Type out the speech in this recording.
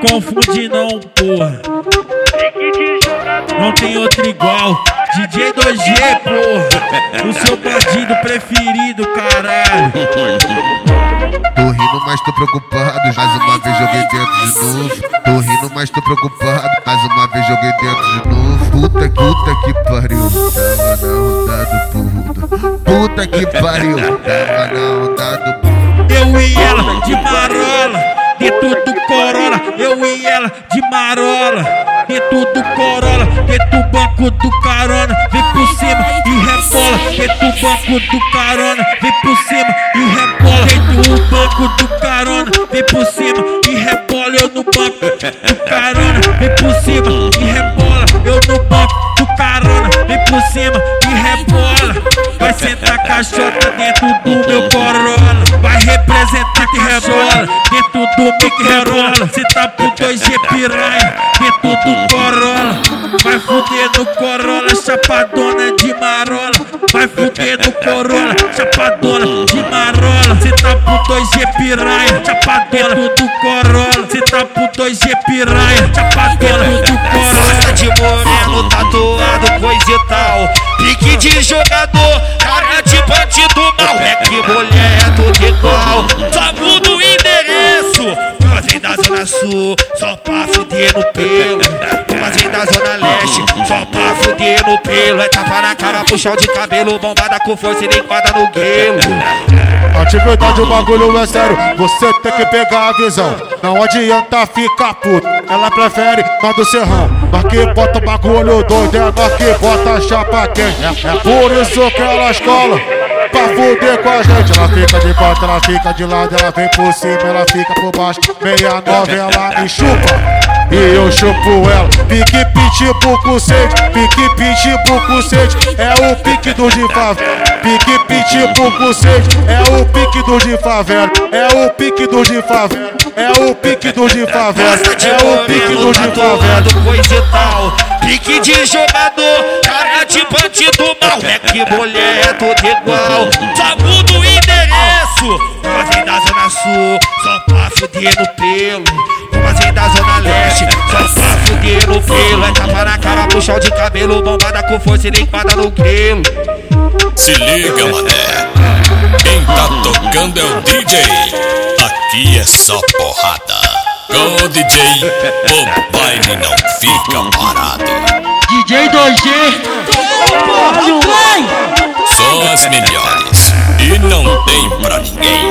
confunde não, porra. Não tem outro igual. DJ 2G, porra. O seu bandido preferido, caralho. Tô rindo, mas tô preocupado. Mais uma vez joguei dentro de novo. Tô rindo, mas tô preocupado. Mais uma vez joguei dentro de novo. Puta, puta que pariu. Tava na onda do puta. Puta que pariu. Tava na onda do puta. Eu e ela de marola. Dentro do Corolla. Eu e ela de marola. Dentro do Corolla. Dentro do banco do carona. Vem por cima e rebola. Dentro do banco do carona. Vem por cima e rebola. Dentro do banco do carona. Vem por cima e rebola. Eu no banco do carona. Vai sentar caixota dentro do meu Corolla. Vai representar que rebola dentro do Mic Rerola. Cê tá pro 2G piranha dentro do Corolla. Vai fuder no Corolla, chapadona de marola. Vai fuder no Corolla, chapadona de marola. Cê tá pro 2G piranha, chapadona do Corolla. Cê tá pro 2G piranha, chapadona do Corolla. De moreno, tatuado, coisa e tal. Pique de jogador, só pra no pelo. É tapa na cara, puxão de cabelo, bombada com força e nem no guelo. Atividade, o bagulho é sério, você tem que pegar a visão. Não adianta ficar puto, ela prefere nós do serrão. Nós que bota o bagulho doido, é nós que bota a chapa. É, é por isso que ela escola, pra fuder com a gente. Ela fica de quatro, ela fica de lado, ela vem por cima, ela fica por baixo. Meia novela e chupa. E eu chupo ela, pique pitbull com sede, pique pitbull com sede, é o pique do de favela. Pique pitbull com sede, é o pique do de favela, é o pique do de favela, é o pique do de favela, é o pique do de favela. coisa e tal. Pique de jogador, de bandido mal. É que mulher é tudo igual. Só muda o endereço. Nós vem da Zona Sul, só pra fuder no pelo. Nós vem da Zona Leste, só pra fuder no pelo. É tapa na cara, puxão de cabelo, bombada com força e nem quadra no grelo. Se liga, mané. Quem tá tocando é o DJ. Aqui é só porrada. Com o DJ, o baile não fica parado. DJ 2G, Só as melhores. E não tem pra ninguém.